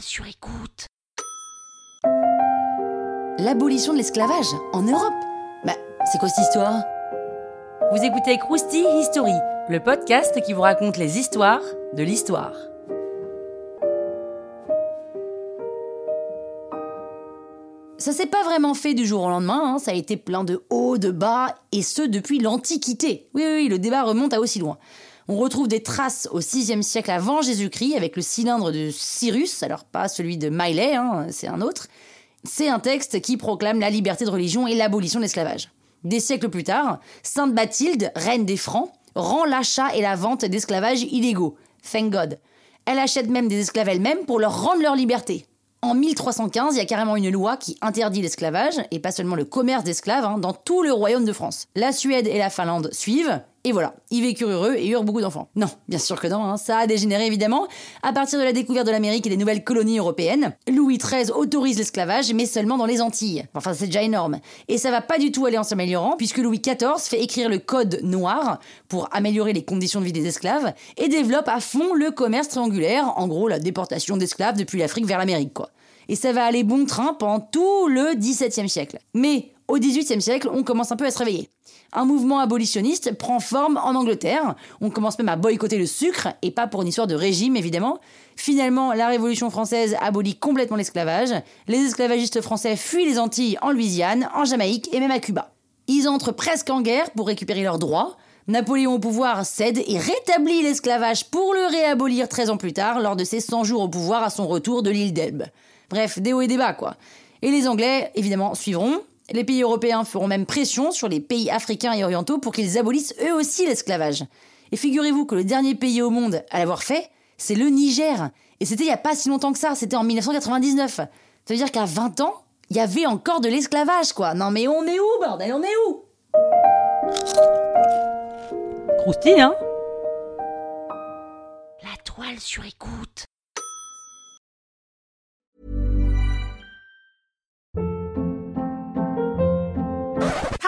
sur écoute. L'abolition de l'esclavage en Europe Bah, c'est quoi cette histoire? Vous écoutez Krusty History, le podcast qui vous raconte les histoires de l'histoire. Ça s'est pas vraiment fait du jour au lendemain, hein. ça a été plein de hauts, de bas, et ce depuis l'Antiquité. Oui, oui, oui, le débat remonte à aussi loin. On retrouve des traces au 6e siècle avant Jésus-Christ avec le cylindre de Cyrus, alors pas celui de Miley, hein, c'est un autre. C'est un texte qui proclame la liberté de religion et l'abolition de l'esclavage. Des siècles plus tard, Sainte Bathilde, reine des Francs, rend l'achat et la vente d'esclavage illégaux. Thank God. Elle achète même des esclaves elle-même pour leur rendre leur liberté. En 1315, il y a carrément une loi qui interdit l'esclavage, et pas seulement le commerce d'esclaves, hein, dans tout le royaume de France. La Suède et la Finlande suivent, et voilà, ils vécurent heureux et eurent beaucoup d'enfants. Non, bien sûr que non, hein. ça a dégénéré évidemment. À partir de la découverte de l'Amérique et des nouvelles colonies européennes, Louis XIII autorise l'esclavage, mais seulement dans les Antilles. Enfin, c'est déjà énorme. Et ça va pas du tout aller en s'améliorant, puisque Louis XIV fait écrire le Code noir pour améliorer les conditions de vie des esclaves, et développe à fond le commerce triangulaire, en gros la déportation d'esclaves depuis l'Afrique vers l'Amérique, quoi. Et ça va aller bon train pendant tout le XVIIe siècle. Mais au XVIIIe siècle, on commence un peu à se réveiller. Un mouvement abolitionniste prend forme en Angleterre. On commence même à boycotter le sucre, et pas pour une histoire de régime évidemment. Finalement, la Révolution française abolit complètement l'esclavage. Les esclavagistes français fuient les Antilles en Louisiane, en Jamaïque et même à Cuba. Ils entrent presque en guerre pour récupérer leurs droits. Napoléon au pouvoir cède et rétablit l'esclavage pour le réabolir 13 ans plus tard lors de ses 100 jours au pouvoir à son retour de l'île d'Elbe. Bref, des hauts et des bas quoi. Et les Anglais, évidemment, suivront. Les pays européens feront même pression sur les pays africains et orientaux pour qu'ils abolissent eux aussi l'esclavage. Et figurez-vous que le dernier pays au monde à l'avoir fait, c'est le Niger. Et c'était il n'y a pas si longtemps que ça, c'était en 1999. Ça veut dire qu'à 20 ans, il y avait encore de l'esclavage, quoi. Non mais on est où, bordel, on est où? Krusty, hein? La toile sur écoute.